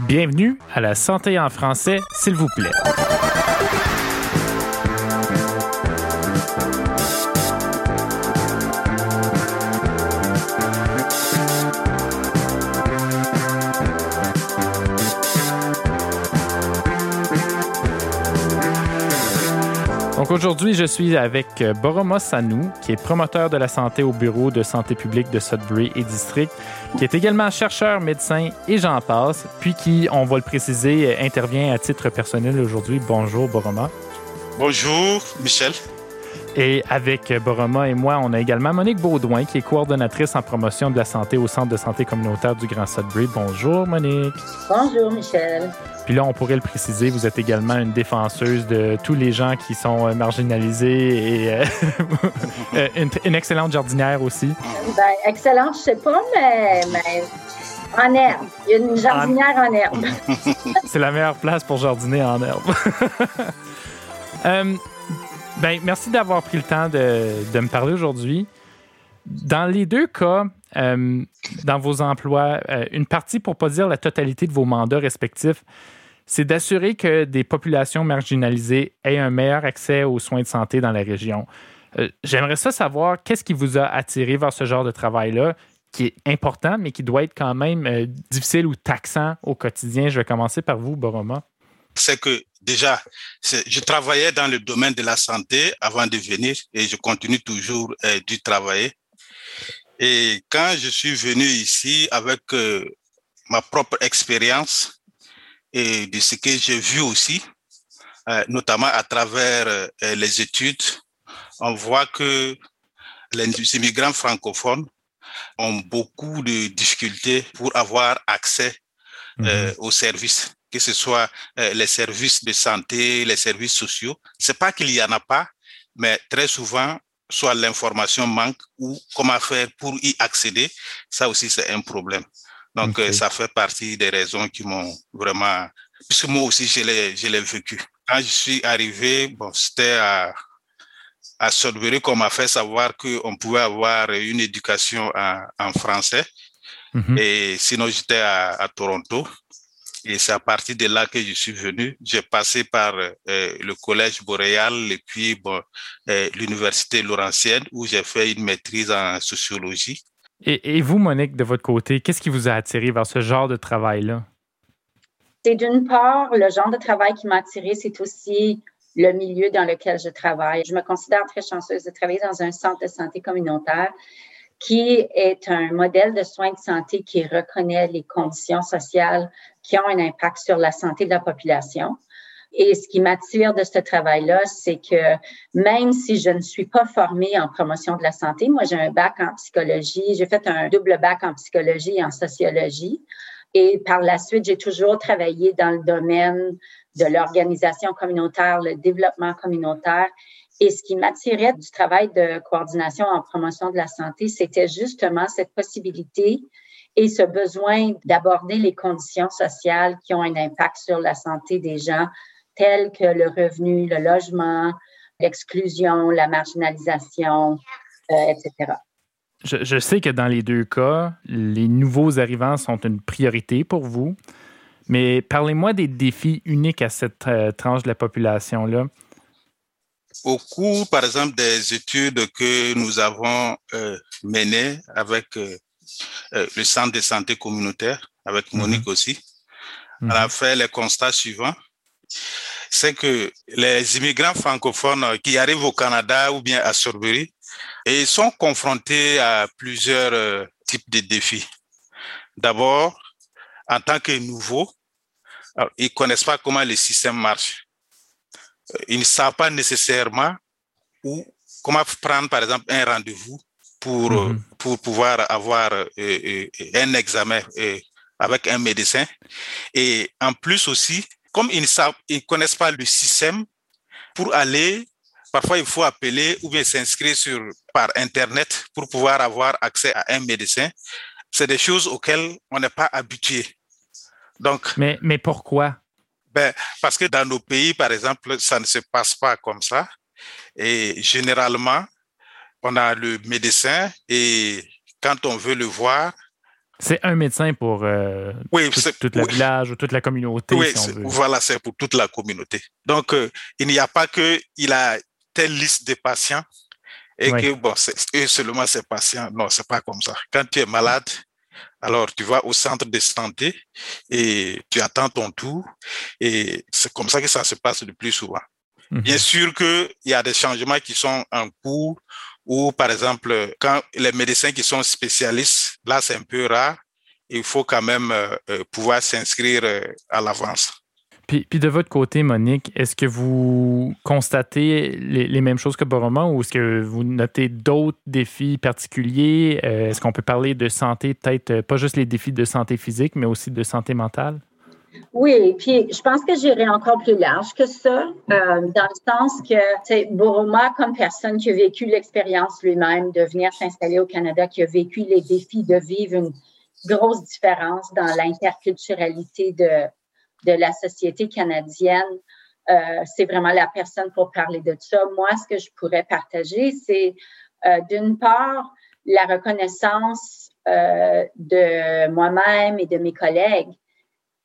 Bienvenue à la santé en français, s'il vous plaît. Aujourd'hui, je suis avec euh, Boroma Sanou, qui est promoteur de la santé au bureau de santé publique de Sudbury et District, qui est également chercheur, médecin et j'en passe, puis qui, on va le préciser, intervient à titre personnel aujourd'hui. Bonjour Boroma. Bonjour Michel. Et avec Boroma et moi, on a également Monique Baudouin, qui est coordonnatrice en promotion de la santé au Centre de santé communautaire du Grand Sudbury. Bonjour Monique. Bonjour Michel. Puis là, on pourrait le préciser, vous êtes également une défenseuse de tous les gens qui sont euh, marginalisés et euh, euh, une, excellente jardinière aussi. Ben, excellente, je sais pas, mais, en herbe. Il y a une jardinière en, herbe. C'est la meilleure place pour jardiner en herbe. ben, merci d'avoir pris le temps de, me parler aujourd'hui. Dans les deux cas, dans vos emplois, une partie, pour ne pas dire la totalité de vos mandats respectifs, c'est d'assurer que des populations marginalisées aient un meilleur accès aux soins de santé dans la région. Euh, j'aimerais ça savoir qu'est-ce qui vous a attiré vers ce genre de travail-là, qui est important, mais qui doit être quand même euh, difficile ou taxant au quotidien. Je vais commencer par vous, Boroma. C'est que déjà, je travaillais dans le domaine de la santé avant de venir et je continue toujours euh, d'y travailler. Et quand je suis venu ici avec ma propre expérience, et de ce que j'ai vu aussi, euh, notamment à travers euh, les études, on voit que les immigrants francophones ont beaucoup de difficultés pour avoir accès euh, mhm. aux services, que ce soit les services de santé, les services sociaux. C'est pas qu'il y en a pas, mais très souvent, soit l'information manque ou comment faire pour y accéder, ça aussi c'est un problème. Donc, euh, ça fait partie des raisons qui m'ont vraiment, puisque moi aussi, je l'ai, je l'ai vécu. Quand je suis arrivé, bon, c'était à, à Sudbury qu'on m'a fait savoir qu'on pouvait avoir une éducation en, en français. Mhm. Et sinon, j'étais à, à, Toronto. Et c'est à partir de là que je suis venu. J'ai passé par euh, le collège boréal et puis bon, euh, l'université Laurentienne où j'ai fait une maîtrise en sociologie. Et, vous, Monique, de votre côté, qu'est-ce qui vous a attiré vers ce genre de travail-là? C'est d'une part, le genre de travail qui m'a attiré, c'est aussi le milieu dans lequel je travaille. Je me considère très chanceuse de travailler dans un centre de santé communautaire qui est un modèle de soins de santé qui reconnaît les conditions sociales qui ont un impact sur la santé de la population. Et ce qui m'attire de ce travail-là, c'est que même si je ne suis pas formée en promotion de la santé, moi j'ai un bac en psychologie, j'ai fait un double bac en psychologie et en sociologie. Et par la suite, j'ai toujours travaillé dans le domaine de l'organisation communautaire, le développement communautaire. Et ce qui m'attirait du travail de coordination en promotion de la santé, c'était justement cette possibilité et ce besoin d'aborder les conditions sociales qui ont un impact sur la santé des gens tels que le revenu, le logement, l'exclusion, la marginalisation, euh, etc. Je, sais que dans les deux cas, les nouveaux arrivants sont une priorité pour vous, mais parlez-moi des défis uniques à cette euh, tranche de la population-là. Au cours, par exemple, des études que nous avons euh, menées avec le Centre de santé communautaire, avec Monique mhm. aussi, on a mhm. fait les constats suivants c'est que les immigrants francophones qui arrivent au Canada ou bien à Sudbury et sont confrontés à plusieurs euh, types de défis. D'abord, en tant que nouveaux, ils connaissent pas comment le système marche. Euh, ils ne savent pas nécessairement où, comment prendre, par exemple, un rendez-vous pour, mm-hmm. pour pouvoir avoir euh, un examen avec un médecin. Et en plus aussi, comme ils ne savent, ils connaissent pas le système, pour aller, parfois il faut appeler ou bien s'inscrire sur, par Internet pour pouvoir avoir accès à un médecin. C'est des choses auxquelles on n'est pas habitué. Donc. Mais, mais pourquoi? Ben, parce que dans nos pays, par exemple, ça ne se passe pas comme ça. Et généralement, on a le médecin et quand on veut le voir, C'est un médecin pour euh, oui, tout, le village ou toute la communauté. Oui, voilà, c'est pour toute la communauté. Donc, euh, il n'y a pas que il a telle liste de patients et que bon, eux seulement ces patients. Non, c'est pas comme ça. Quand tu es malade, alors tu vas au centre de santé et tu attends ton tour et c'est comme ça que ça se passe le plus souvent. Mhm. Bien sûr qu'il y a des changements qui sont en cours ou par exemple, quand les médecins qui sont spécialistes, là c'est un peu rare, il faut quand même euh, euh, pouvoir s'inscrire euh, à l'avance. Puis, de votre côté, Monique, est-ce que vous constatez les, mêmes choses que Boroma ou est-ce que vous notez d'autres défis particuliers? est-ce qu'on peut parler de santé, peut-être pas juste les défis de santé physique, mais aussi de santé mentale? Oui, puis je pense que j'irai encore plus large que ça, euh, dans le sens que, sais, Boroma, comme personne qui a vécu l'expérience lui-même de venir s'installer au Canada, qui a vécu les défis de vivre une grosse différence dans l'interculturalité de, de la société canadienne, euh, c'est vraiment la personne pour parler de ça. Moi, ce que je pourrais partager, c'est euh, d'une part la reconnaissance de moi-même et de mes collègues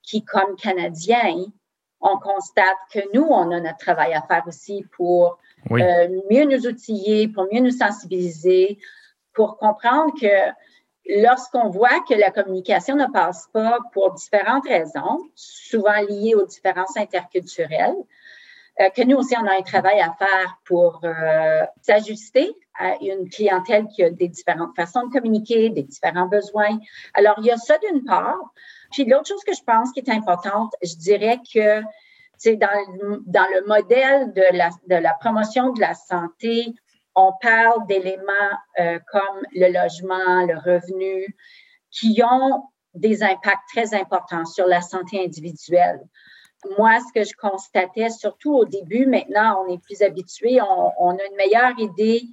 qui, comme Canadiens, on constate que nous, on a notre travail à faire aussi pour euh, mieux nous outiller, pour mieux nous sensibiliser, pour comprendre que lorsqu'on voit que la communication ne passe pas pour différentes raisons, souvent liées aux différences interculturelles, euh, que nous aussi, on a un travail à faire pour euh, s'ajuster à une clientèle qui a des différentes façons de communiquer, des différents besoins. Alors, il y a ça d'une part. Puis l'autre chose que je pense qui est importante, je dirais que c'est dans, dans le modèle de la, de la promotion de la santé, on parle d'éléments euh, comme le logement, le revenu, qui ont des impacts très importants sur la santé individuelle. Moi, ce que je constatais, surtout au début, maintenant, on est plus habitué, on, a une meilleure idée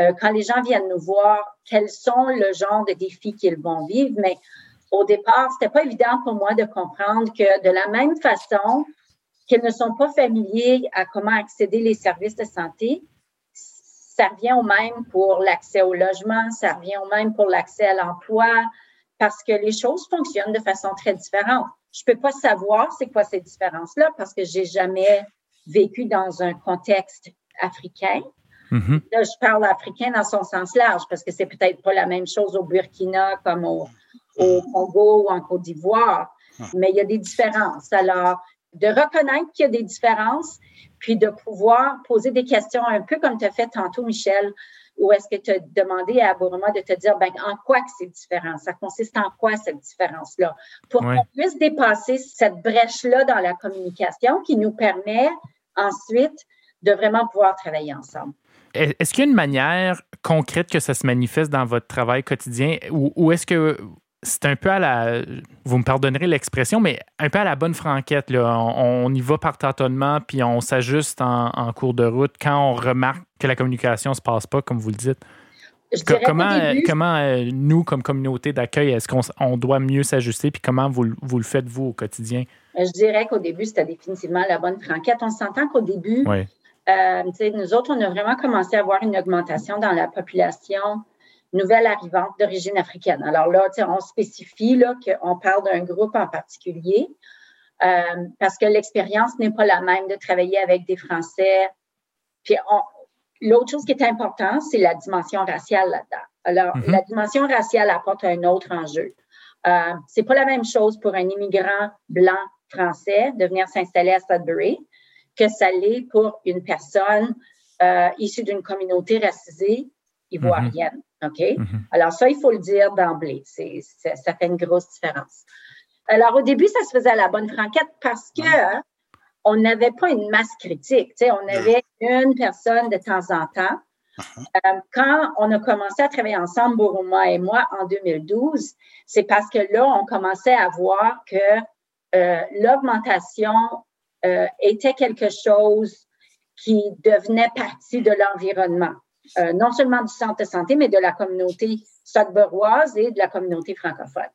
euh, quand les gens viennent nous voir, quels sont le genre de défis qu'ils vont vivre, mais au départ, c'était pas évident pour moi de comprendre que de la même façon qu'ils ne sont pas familiers à comment accéder les services de santé, ça revient au même pour l'accès au logement, ça revient au même pour l'accès à l'emploi, parce que les choses fonctionnent de façon très différente. Je peux pas savoir c'est quoi ces différences-là parce que j'ai jamais vécu dans un contexte africain. Mm-hmm. Là, je parle africain dans son sens large parce que c'est peut-être pas la même chose au Burkina comme au, au Congo ou en Côte d'Ivoire, ah. mais il y a des différences. Alors, de reconnaître qu'il y a des différences, puis de pouvoir poser des questions un peu comme tu as fait tantôt, Michel, ou est-ce que tu as demandé à Bourma de te dire ben, en quoi que c'est différent? Ça consiste en quoi cette différence-là? Pour qu'on puisse dépasser cette brèche-là dans la communication qui nous permet ensuite de vraiment pouvoir travailler ensemble. Est-ce qu'il y a une manière concrète que ça se manifeste dans votre travail quotidien? Ou est-ce que c'est un peu à la. Vous me pardonnerez l'expression, mais un peu à la bonne franquette. Là. On, y va par tâtonnement, puis on s'ajuste en, cours de route quand on remarque que la communication ne se passe pas, comme vous le dites. comment, comment euh, nous, comme communauté d'accueil, est-ce qu'on doit mieux s'ajuster, puis comment vous, vous, le faites, vous, au quotidien? Je dirais qu'au début, c'était définitivement la bonne franquette. On s'entend qu'au début, euh, nous autres, on a vraiment commencé à avoir une augmentation dans la population nouvelle arrivante d'origine africaine. Alors là, on spécifie qu'on parle d'un groupe en particulier euh, parce que l'expérience n'est pas la même de travailler avec des Français. Puis l'autre chose qui est importante, c'est la dimension raciale là-dedans. Alors, mm-hmm. la dimension raciale apporte un autre enjeu. Euh, c'est pas la même chose pour un immigrant blanc français de venir s'installer à Sudbury que ça l'est pour une personne euh, issue d'une communauté racisée ivoirienne. OK? Mm-hmm. Alors, ça, il faut le dire d'emblée. C'est, ça fait une grosse différence. Alors, au début, ça se faisait à la bonne franquette parce que on n'avait pas une masse critique. On avait une personne de temps en temps. Uh-huh. Euh, quand on a commencé à travailler ensemble, Bouroma et moi, en 2012, c'est parce que là, on commençait à voir que euh, l'augmentation euh, était quelque chose qui devenait partie de l'environnement. Euh, non seulement du centre de santé, mais de la communauté sudburoise et de la communauté francophone.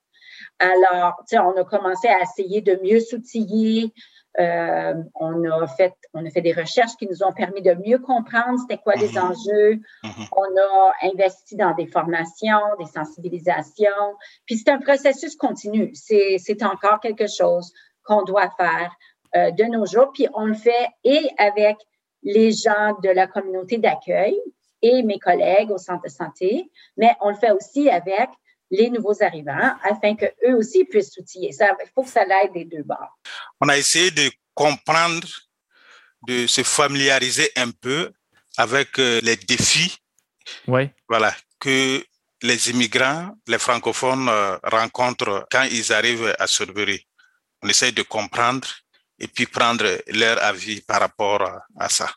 Alors, on a commencé à essayer de mieux s'outiller, Euh, on, a fait, on a fait des recherches qui nous ont permis de mieux comprendre c'était quoi les mhm. enjeux. Mhm. On a investi dans des formations, des sensibilisations. Puis c'est un processus continu. C'est encore quelque chose qu'on doit faire euh, de nos jours. Puis on le fait et avec les gens de la communauté d'accueil et mes collègues au centre de santé, mais on le fait aussi avec les nouveaux arrivants afin qu'eux aussi puissent s'outiller. Il faut que ça l'aide des deux bords. On a essayé de comprendre, de se familiariser un peu avec euh, les défis oui. voilà, que les immigrants, les francophones euh, rencontrent quand ils arrivent à Sudbury. On essaie de comprendre et puis prendre leur avis par rapport à ça.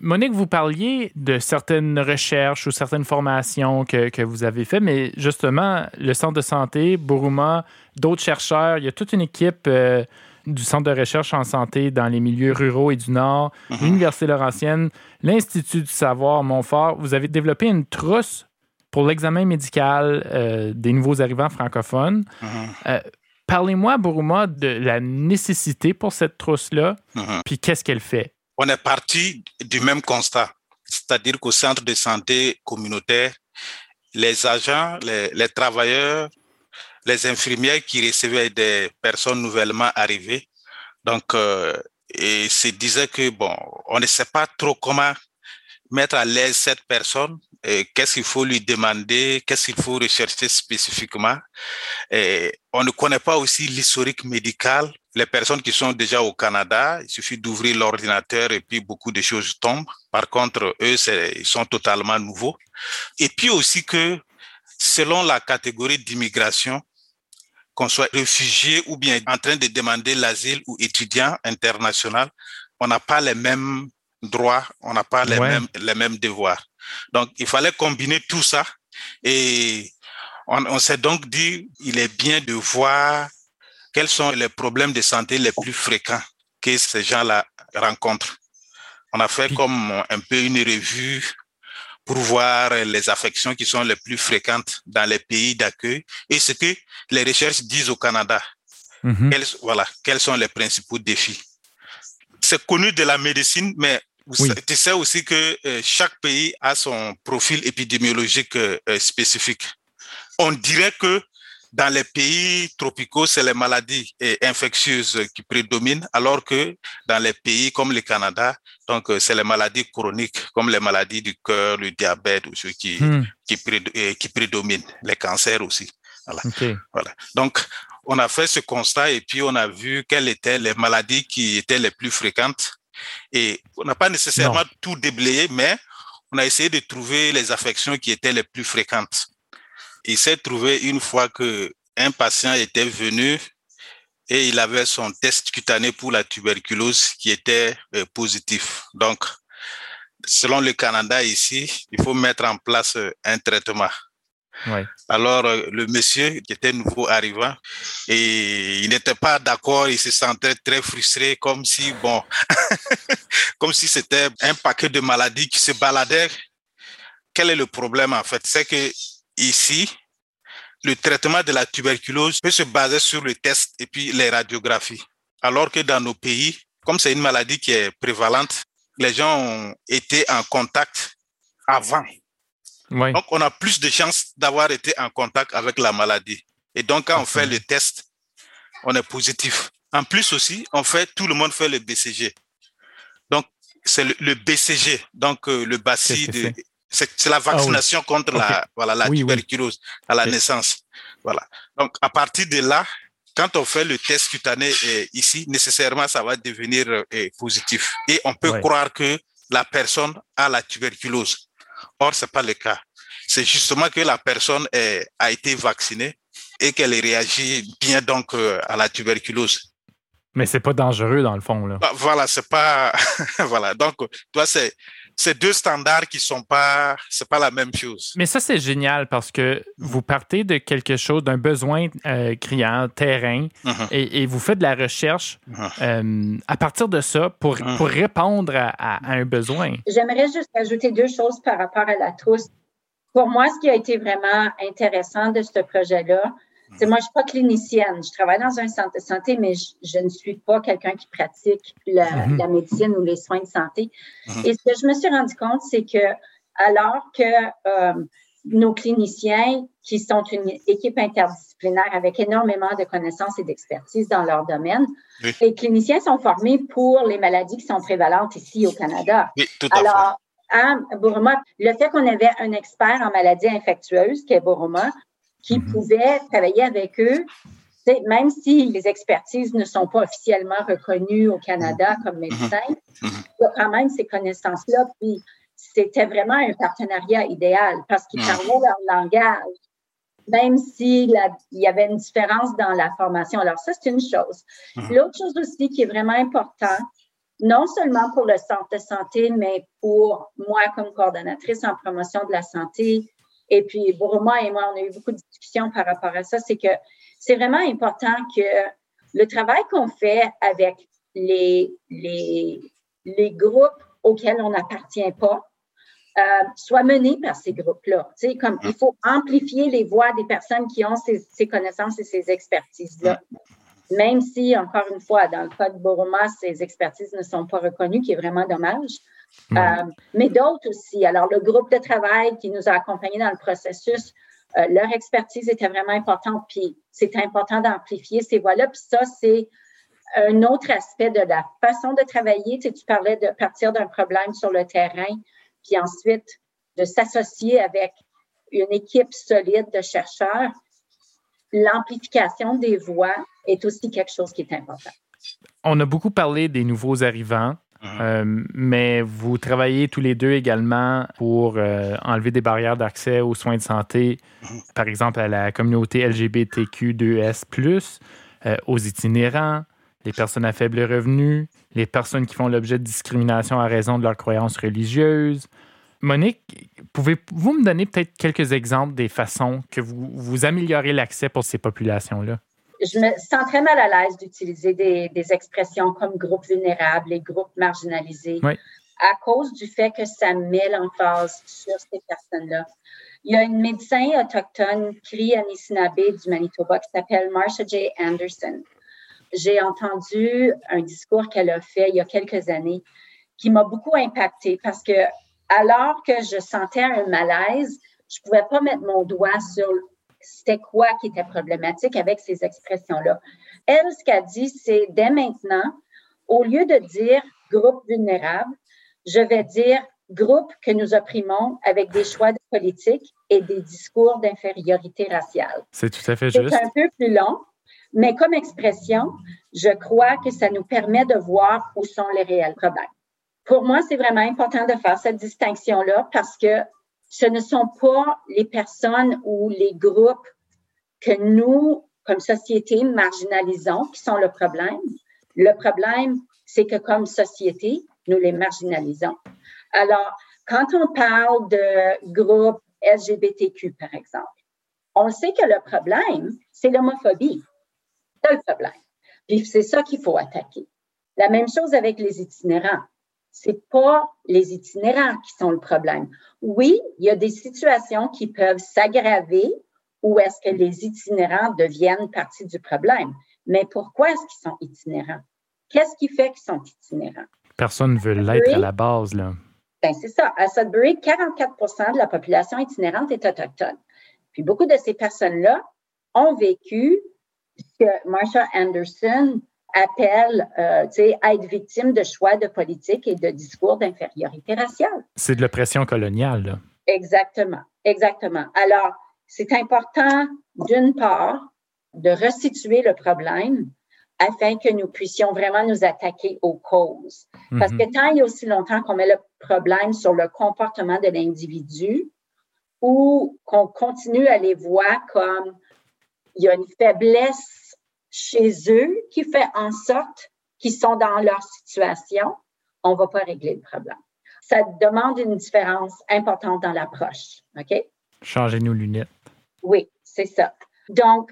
Monique, vous parliez de certaines recherches ou certaines formations que, vous avez faites, mais justement, le centre de santé, Buruma, d'autres chercheurs, il y a toute une équipe euh, du centre de recherche en santé dans les milieux ruraux et du Nord, mhm. l'Université Laurentienne, l'Institut du savoir Montfort. Vous avez développé une trousse pour l'examen médical euh, des nouveaux arrivants francophones. Mhm. Euh, parlez-moi, Buruma, de la nécessité pour cette trousse-là, mhm. puis qu'est-ce qu'elle fait? On est parti du même constat, c'est-à-dire qu'au centre de santé communautaire, les agents, les, travailleurs, les infirmières qui recevaient des personnes nouvellement arrivées, donc, euh, et se disaient que, bon, on ne sait pas trop comment mettre à l'aise cette personne, qu'est-ce qu'il faut lui demander, qu'est-ce qu'il faut rechercher spécifiquement? On ne connaît pas aussi l'historique médical. Les personnes qui sont déjà au Canada, il suffit d'ouvrir l'ordinateur et puis beaucoup de choses tombent. Par contre, eux, ils sont totalement nouveaux. Et puis aussi que selon la catégorie d'immigration, qu'on soit réfugié ou bien en train de demander l'asile ou étudiant international, on n'a pas les mêmes droits, on n'a pas les, mêmes, les mêmes devoirs. Donc, il fallait combiner tout ça et on, on s'est donc dit, il est bien de voir quels sont les problèmes de santé les plus fréquents que ces gens-là rencontrent. On a fait comme un peu une revue pour voir les affections qui sont les plus fréquentes dans les pays d'accueil et ce que les recherches disent au Canada. Mm-hmm. Quels, voilà, quels sont les principaux défis? C'est connu de la médecine, mais tu sais aussi que euh, chaque pays a son profil épidémiologique euh, euh, spécifique. On dirait que dans les pays tropicaux, c'est les maladies infectieuses qui prédominent, alors que dans les pays comme le Canada, donc c'est les maladies chroniques, comme les maladies du cœur, le diabète ou ceux qui, hmm. qui, prédominent, les cancers aussi. Voilà. voilà. Donc, on a fait ce constat et puis on a vu quelles étaient les maladies qui étaient les plus fréquentes et on n'a pas nécessairement tout déblayé, mais on a essayé de trouver les affections qui étaient les plus fréquentes. Il s'est trouvé une fois que un patient était venu et il avait son test cutané pour la tuberculose qui était euh, positif. Donc, selon le Canada ici, il faut mettre en place euh, un traitement. Alors, euh, le monsieur qui était nouveau arrivant, et il n'était pas d'accord, il se sentait très frustré, comme si, bon, comme si c'était un paquet de maladies qui se baladaient. Quel est le problème, en fait? C'est que ici, le traitement de la tuberculose peut se baser sur le test et puis les radiographies. Alors que dans nos pays, comme c'est une maladie qui est prévalente, les gens ont été en contact avant donc, on a plus de chances d'avoir été en contact avec la maladie. Et donc, quand on fait le test, on est positif. En plus aussi, on fait, tout le monde fait le BCG. Donc, c'est le, BCG, donc euh, le bacille de, c'est? la ah vaccination contre la, voilà, la tuberculose à la naissance. Voilà. Donc, à partir de là, quand on fait le test cutané euh, ici, nécessairement, ça va devenir euh, positif. Et on peut croire que la personne a la tuberculose. Or, c'est pas le cas. C'est justement que la personne a été vaccinée et qu'elle réagit bien donc euh, à la tuberculose. Mais c'est pas dangereux dans le fond là. Bah, voilà, c'est pas voilà. Donc toi c'est c'est deux standards qui sont pas c'est pas la même chose. Mais ça c'est génial parce que vous partez de quelque chose d'un besoin euh, criant terrain uh-huh. et, vous faites de la recherche uh-huh. euh, à partir de ça pour, uh-huh. pour répondre à, un besoin. J'aimerais juste ajouter deux choses par rapport à la trousse. Pour moi, ce qui a été vraiment intéressant de ce projet-là, moi, je ne suis pas clinicienne. Je travaille dans un centre de santé, mais je, ne suis pas quelqu'un qui pratique la, médecine ou les soins de santé. Mm-hmm. Et ce que je me suis rendu compte, c'est que alors que euh, nos cliniciens, qui sont une équipe interdisciplinaire avec énormément de connaissances et d'expertise dans leur domaine, les cliniciens sont formés pour les maladies qui sont prévalentes ici au Canada. Oui, tout à Alors, à Burma, le fait qu'on avait un expert en maladies infectieuses, qui est Burma, qui mhm. pouvait travailler avec eux, même si les expertises ne sont pas officiellement reconnues au Canada comme mhm. médecins, mhm. il y a quand même ces connaissances-là. Puis c'était vraiment un partenariat idéal parce qu'ils parlaient leur langage, même s'il y avait une différence dans la formation. Alors ça, c'est une chose. L'autre chose aussi qui est vraiment important, non seulement pour le centre de santé, mais pour moi comme coordonnatrice en promotion de la santé, et puis, Bourma et moi, on a eu beaucoup de discussions par rapport à ça. C'est que c'est vraiment important que le travail qu'on fait avec les, les, les groupes auxquels on n'appartient pas euh, soit mené par ces groupes-là. Comme il faut amplifier les voix des personnes qui ont ces, ces connaissances et ces expertises-là. Même si, encore une fois, dans le cas de Boroma, ces expertises ne sont pas reconnues, qui est vraiment dommage. Euh, mais d'autres aussi. Alors, le groupe de travail qui nous a accompagnés dans le processus, euh, leur expertise était vraiment importante, puis c'est important d'amplifier ces voix-là. Puis ça, c'est un autre aspect de la façon de travailler. Tu, sais, tu parlais de partir d'un problème sur le terrain, puis ensuite de s'associer avec une équipe solide de chercheurs. L'amplification des voix est aussi quelque chose qui est important. On a beaucoup parlé des nouveaux arrivants. Mhm. Euh, mais vous travaillez tous les deux également pour euh, enlever des barrières d'accès aux soins de santé, mhm. par exemple à la communauté LGBTQ2S, euh, aux itinérants, les personnes à faible revenu, les personnes qui font l'objet de discrimination à raison de leur croyance religieuse. Monique, pouvez-vous me donner peut-être quelques exemples des façons que vous, vous améliorez l'accès pour ces populations-là? Je me sens très mal à l'aise d'utiliser des, expressions comme groupe vulnérable et groupe marginalisé à cause du fait que ça met l'emphase sur ces personnes-là. Il y a une médecin autochtone, Cree Anishinaabe du Manitoba, qui s'appelle Marsha J. Anderson. J'ai entendu un discours qu'elle a fait il y a quelques années qui m'a beaucoup impacté parce que alors que je sentais un malaise, je pouvais pas mettre mon doigt sur c'était quoi qui était problématique avec ces expressions-là. Elle, ce qu'elle dit, c'est dès maintenant, au lieu de dire groupe vulnérable, je vais dire groupe que nous opprimons avec des choix de politique et des discours d'infériorité raciale. C'est tout à fait juste. C'est un peu plus long, mais comme expression, je crois que ça nous permet de voir où sont les réels problèmes. Pour moi, c'est vraiment important de faire cette distinction-là parce que ce ne sont pas les personnes ou les groupes que nous, comme société, marginalisons qui sont le problème. Le problème, c'est que comme société, nous les marginalisons. Alors, quand on parle de groupes LGBTQ, par exemple, on sait que le problème, c'est l'homophobie. C'est le problème. Puis c'est ça qu'il faut attaquer. La même chose avec les itinérants c'est pas les itinérants qui sont le problème. Oui, il y a des situations qui peuvent s'aggraver où est-ce que les itinérants deviennent partie du problème. Mais pourquoi est-ce qu'ils sont itinérants? Qu'est-ce qui fait qu'ils sont itinérants? Personne ne veut l'être à la base, là. Ben, c'est ça. À Sudbury, 44% de la population itinérante est autochtone. Puis beaucoup de ces personnes-là ont vécu ce que Marsha Anderson appelle euh, à être victime de choix de politique et de discours d'infériorité raciale. C'est de l'oppression coloniale. Là. Exactement, exactement. Alors, c'est important, d'une part, de restituer le problème afin que nous puissions vraiment nous attaquer aux causes. Parce que mhm. tant il y a aussi longtemps qu'on met le problème sur le comportement de l'individu ou qu'on continue à les voir comme il y a une faiblesse chez eux qui fait en sorte qu'ils sont dans leur situation, on ne va pas régler le problème. Ça demande une différence importante dans l'approche. OK? Changez nos lunettes. Oui, c'est ça. Donc,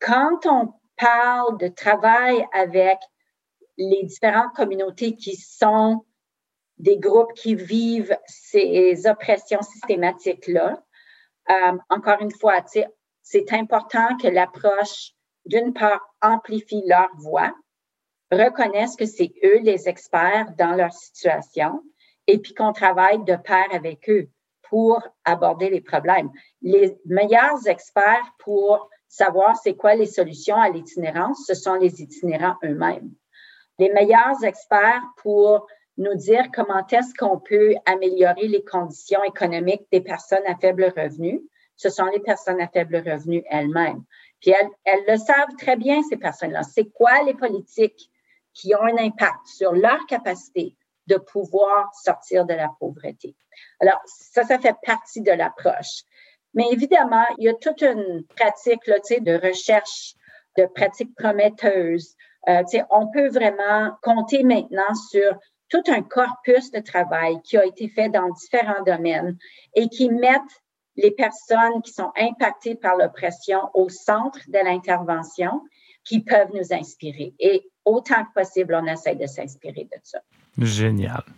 quand on parle de travail avec les différentes communautés qui sont des groupes qui vivent ces oppressions systématiques-là, euh, encore une fois, c'est important que l'approche, d'une part, amplifie leur voix, reconnaisse que c'est eux les experts dans leur situation et puis qu'on travaille de pair avec eux pour aborder les problèmes. Les meilleurs experts pour savoir c'est quoi les solutions à l'itinérance, ce sont les itinérants eux-mêmes. Les meilleurs experts pour nous dire comment est-ce qu'on peut améliorer les conditions économiques des personnes à faible revenu, ce sont les personnes à faible revenu elles-mêmes. Puis elles, le savent très bien, ces personnes-là. C'est quoi les politiques qui ont un impact sur leur capacité de pouvoir sortir de la pauvreté? Alors, ça, ça fait partie de l'approche. Mais évidemment, il y a toute une pratique là, de recherche, de pratiques prometteuses. Euh, on peut vraiment compter maintenant sur tout un corpus de travail qui a été fait dans différents domaines et qui mettent les personnes qui sont impactées par l'oppression au centre de l'intervention qui peuvent nous inspirer. Et autant que possible, on essaie de s'inspirer de ça. Génial. Je ne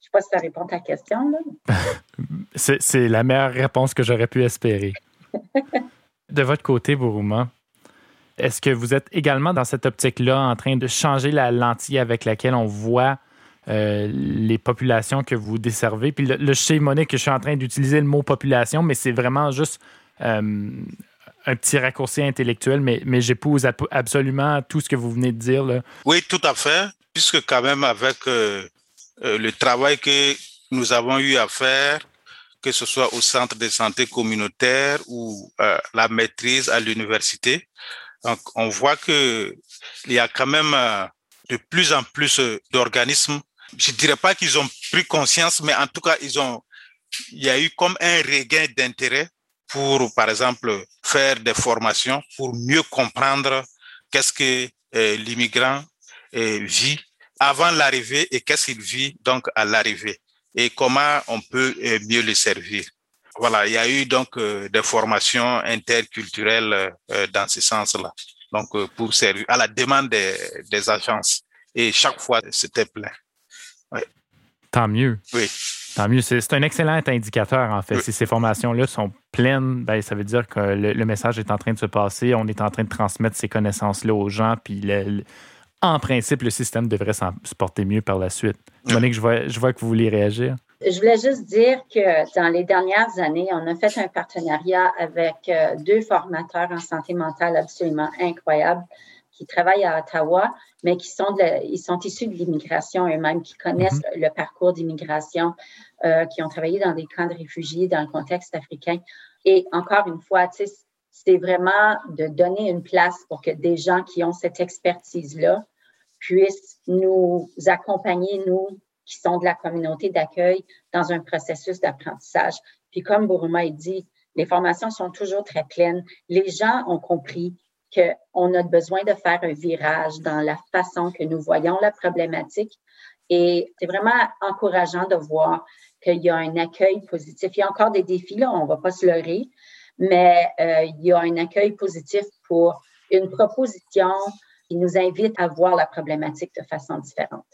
sais pas si ça répond à ta question. C'est la meilleure réponse que j'aurais pu espérer. de votre côté, Bourouma, est-ce que vous êtes également dans cette optique-là en train de changer la lentille avec laquelle on voit euh, les populations que vous desservez? Puis le, le chez Monique, je suis en train d'utiliser le mot population, mais c'est vraiment juste euh, un petit raccourci intellectuel, mais, mais j'épouse absolument tout ce que vous venez de dire. Oui, tout à fait, puisque quand même avec euh, le travail que nous avons eu à faire, que ce soit au centre de santé communautaire ou la maîtrise à l'université, on voit que il y a quand même de plus en plus d'organismes. Je dirais pas qu'ils ont pris conscience, mais en tout cas ils ont, il y a eu comme un regain d'intérêt pour, par exemple, faire des formations pour mieux comprendre qu'est-ce que euh, l'immigrant euh, vit avant l'arrivée et qu'est-ce qu'il vit donc à l'arrivée et comment on peut euh, mieux le servir. Voilà, il y a eu donc des formations interculturelles dans ce sens-là, donc pour servir à la demande des, des agences. Et chaque fois, c'était plein. Tant mieux. Oui. Tant mieux. C'est un excellent indicateur, en fait. Si ces formations-là sont pleines, ben, ça veut dire que le, message est en train de se passer. On est en train de transmettre ces connaissances-là aux gens. Puis, en principe, le système devrait se porter mieux par la suite. Monique, je vois, je vois que vous voulez réagir. Je voulais juste dire que dans les dernières années, on a fait un partenariat avec euh, deux formateurs en santé mentale absolument incroyables qui travaillent à Ottawa, mais qui sont, ils sont issus de l'immigration eux-mêmes, qui connaissent mhm. le parcours d'immigration, euh, qui ont travaillé dans des camps de réfugiés dans le contexte africain. Et encore une fois, c'est vraiment de donner une place pour que des gens qui ont cette expertise-là puissent nous accompagner, nous qui sont de la communauté d'accueil, dans un processus d'apprentissage. Puis comme Bouruma a dit, les formations sont toujours très pleines. Les gens ont compris qu'on a besoin de faire un virage dans la façon que nous voyons la problématique. Et c'est vraiment encourageant de voir qu'il y a un accueil positif. Il y a encore des défis, là, on ne va pas se leurrer, mais euh, il y a un accueil positif pour une proposition qui nous invite à voir la problématique de façon différente.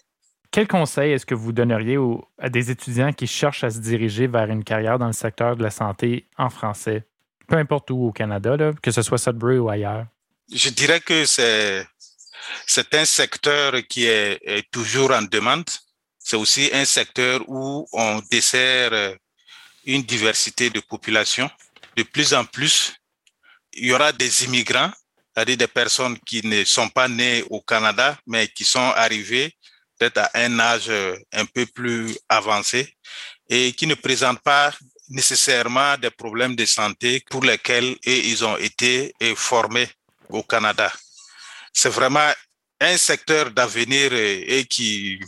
Quel conseil est-ce que vous donneriez à des étudiants qui cherchent à se diriger vers une carrière dans le secteur de la santé en français, peu importe où au Canada, que ce soit Sudbury ou ailleurs? Je dirais que c'est c'est un secteur qui est, toujours en demande. C'est aussi un secteur où on dessert une diversité de population. De plus en plus, il y aura des immigrants, c'est-à-dire des personnes qui ne sont pas nées au Canada, mais qui sont arrivées peut-être à un âge un peu plus avancé et qui ne présentent pas nécessairement des problèmes de santé pour lesquels ils ont été formés au Canada. C'est vraiment un secteur d'avenir et, qui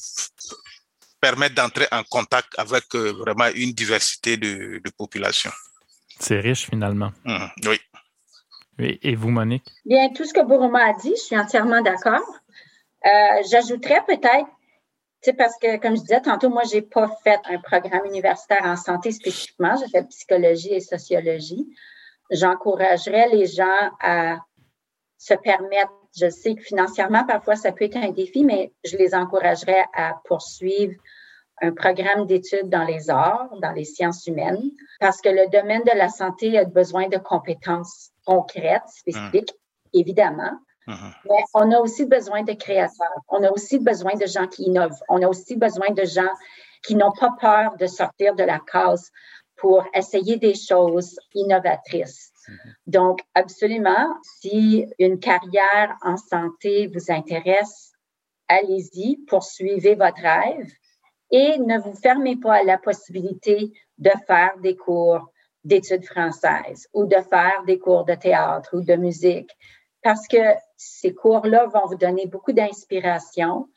permet d'entrer en contact avec euh, vraiment une diversité de, de populations. C'est riche finalement. Hum, oui. Et vous, Monique? Bien, tout ce que Bouroma a dit, je suis entièrement d'accord. Euh, J'ajouterais peut-être, parce que, comme je disais tantôt, moi, je n'ai pas fait un programme universitaire en santé spécifiquement. J'ai fait psychologie et sociologie. J'encouragerais les gens à se permettre, je sais que financièrement, parfois, ça peut être un défi, mais je les encouragerais à poursuivre un programme d'études dans les arts, dans les sciences humaines, parce que le domaine de la santé a besoin de compétences concrètes, spécifiques, évidemment. Mhm. Mais on a aussi besoin de créateurs. On a aussi besoin de gens qui innovent. On a aussi besoin de gens qui n'ont pas peur de sortir de la case pour essayer des choses innovatrices. Donc, absolument, si une carrière en santé vous intéresse, allez-y, poursuivez votre rêve et ne vous fermez pas à la possibilité de faire des cours d'études françaises ou de faire des cours de théâtre ou de musique parce que ces cours-là vont vous donner beaucoup d'inspiration,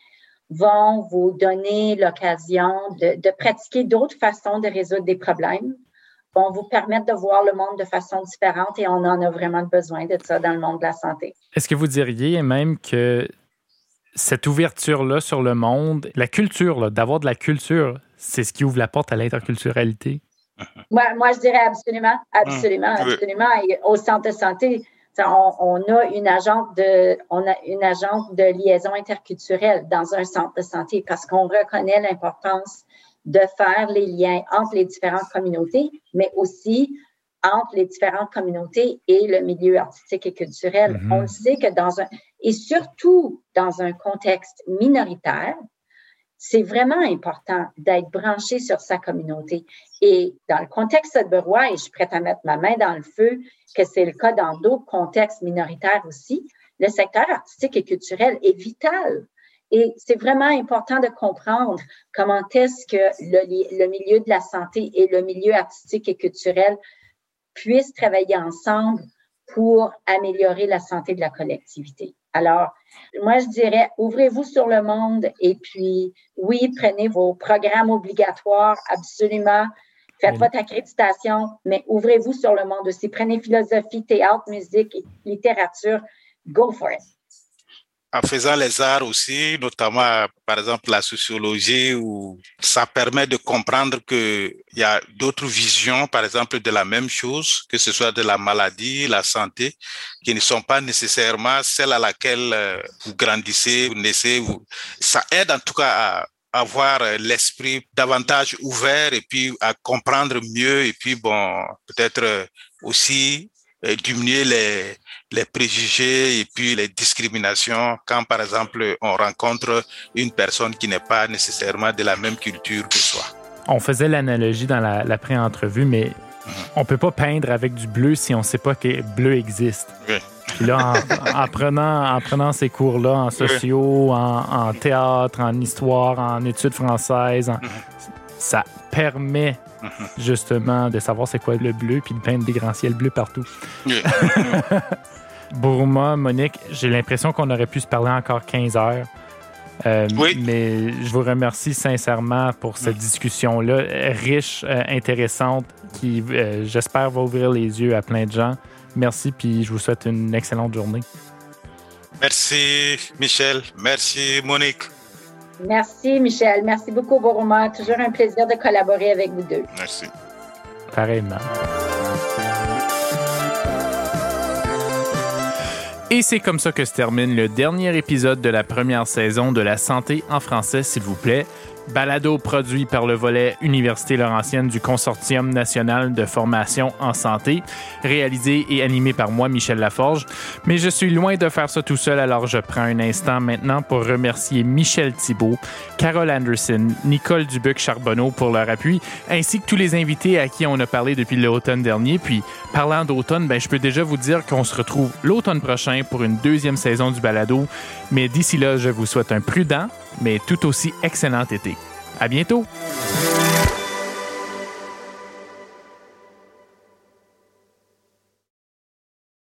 vont vous donner l'occasion de, de pratiquer d'autres façons de résoudre des problèmes, vont vous permettre de voir le monde de façon différente et on en a vraiment besoin de ça dans le monde de la santé. Est-ce que vous diriez même que cette ouverture-là sur le monde, la culture, d'avoir de la culture, c'est ce qui ouvre la porte à l'interculturalité? Moi, moi, je dirais absolument, absolument, absolument. Et au centre de santé, on, a une agente de, on a une agente de liaison interculturelle dans un centre de santé parce qu'on reconnaît l'importance de faire les liens entre les différentes communautés, mais aussi entre les différentes communautés et le milieu artistique et culturel. Mhm. On sait que dans un, et surtout dans un contexte minoritaire, c'est vraiment important d'être branché sur sa communauté. Et dans le contexte de Beroy, et je suis prête à mettre ma main dans le feu, que c'est le cas dans d'autres contextes minoritaires aussi, le secteur artistique et culturel est vital. Et c'est vraiment important de comprendre comment est-ce que le, le, milieu de la santé et le milieu artistique et culturel puissent travailler ensemble pour améliorer la santé de la collectivité. Alors, moi, je dirais, ouvrez-vous sur le monde et puis, oui, prenez vos programmes obligatoires, absolument. Faites votre accréditation, mais ouvrez-vous sur le monde aussi. Prenez philosophie, théâtre, musique, littérature. Go for it en faisant les arts aussi, notamment par exemple la sociologie, où ça permet de comprendre qu'il y a d'autres visions, par exemple, de la même chose, que ce soit de la maladie, la santé, qui ne sont pas nécessairement celles à laquelle euh, vous grandissez, vous naissez. Vous... Ça aide en tout cas à avoir l'esprit davantage ouvert et puis à comprendre mieux et puis bon, peut-être euh, aussi diminuer les, les préjugés et puis les discriminations quand, par exemple, on rencontre une personne qui n'est pas nécessairement de la même culture que soi. On faisait l'analogie dans la, pré-entrevue, mais mhm. on ne peut pas peindre avec du bleu si on ne sait pas que bleu existe. Puis là, en, prenant, en prenant ces cours-là en sociaux, en, théâtre, en histoire, en études françaises, mhm. Ça permet mhm. justement de savoir c'est quoi le bleu puis de peindre des grands ciels bleus partout. Bourma, Monique, j'ai l'impression qu'on aurait pu se parler encore 15 heures. Euh, oui. Mais je vous remercie sincèrement pour cette discussion-là, riche, euh, intéressante, qui, euh, j'espère, va ouvrir les yeux à plein de gens. Merci, puis je vous souhaite une excellente journée. Merci, Michel. Merci, Monique. Merci, Michel. Merci beaucoup, Bourma. Toujours un plaisir de collaborer avec vous deux. Merci. Pareillement. Et c'est comme ça que se termine le dernier épisode de la première saison de La santé en français, s'il vous plaît. Balado produit par le volet Université Laurentienne du Consortium national de formation en santé, réalisé et animé par moi, Michel Laforge. Mais je suis loin de faire ça tout seul, alors je prends un instant maintenant pour remercier Michel Thibault, Carole Anderson, Nicole Dubuc-Charbonneau pour leur appui, ainsi que tous les invités à qui on a parlé depuis l'automne dernier. Puis, parlant d'automne, ben, je peux déjà vous dire qu'on se retrouve l'automne prochain pour une deuxième saison du balado. Mais d'ici là, je vous souhaite un prudent, mais tout aussi excellent été. À bientôt!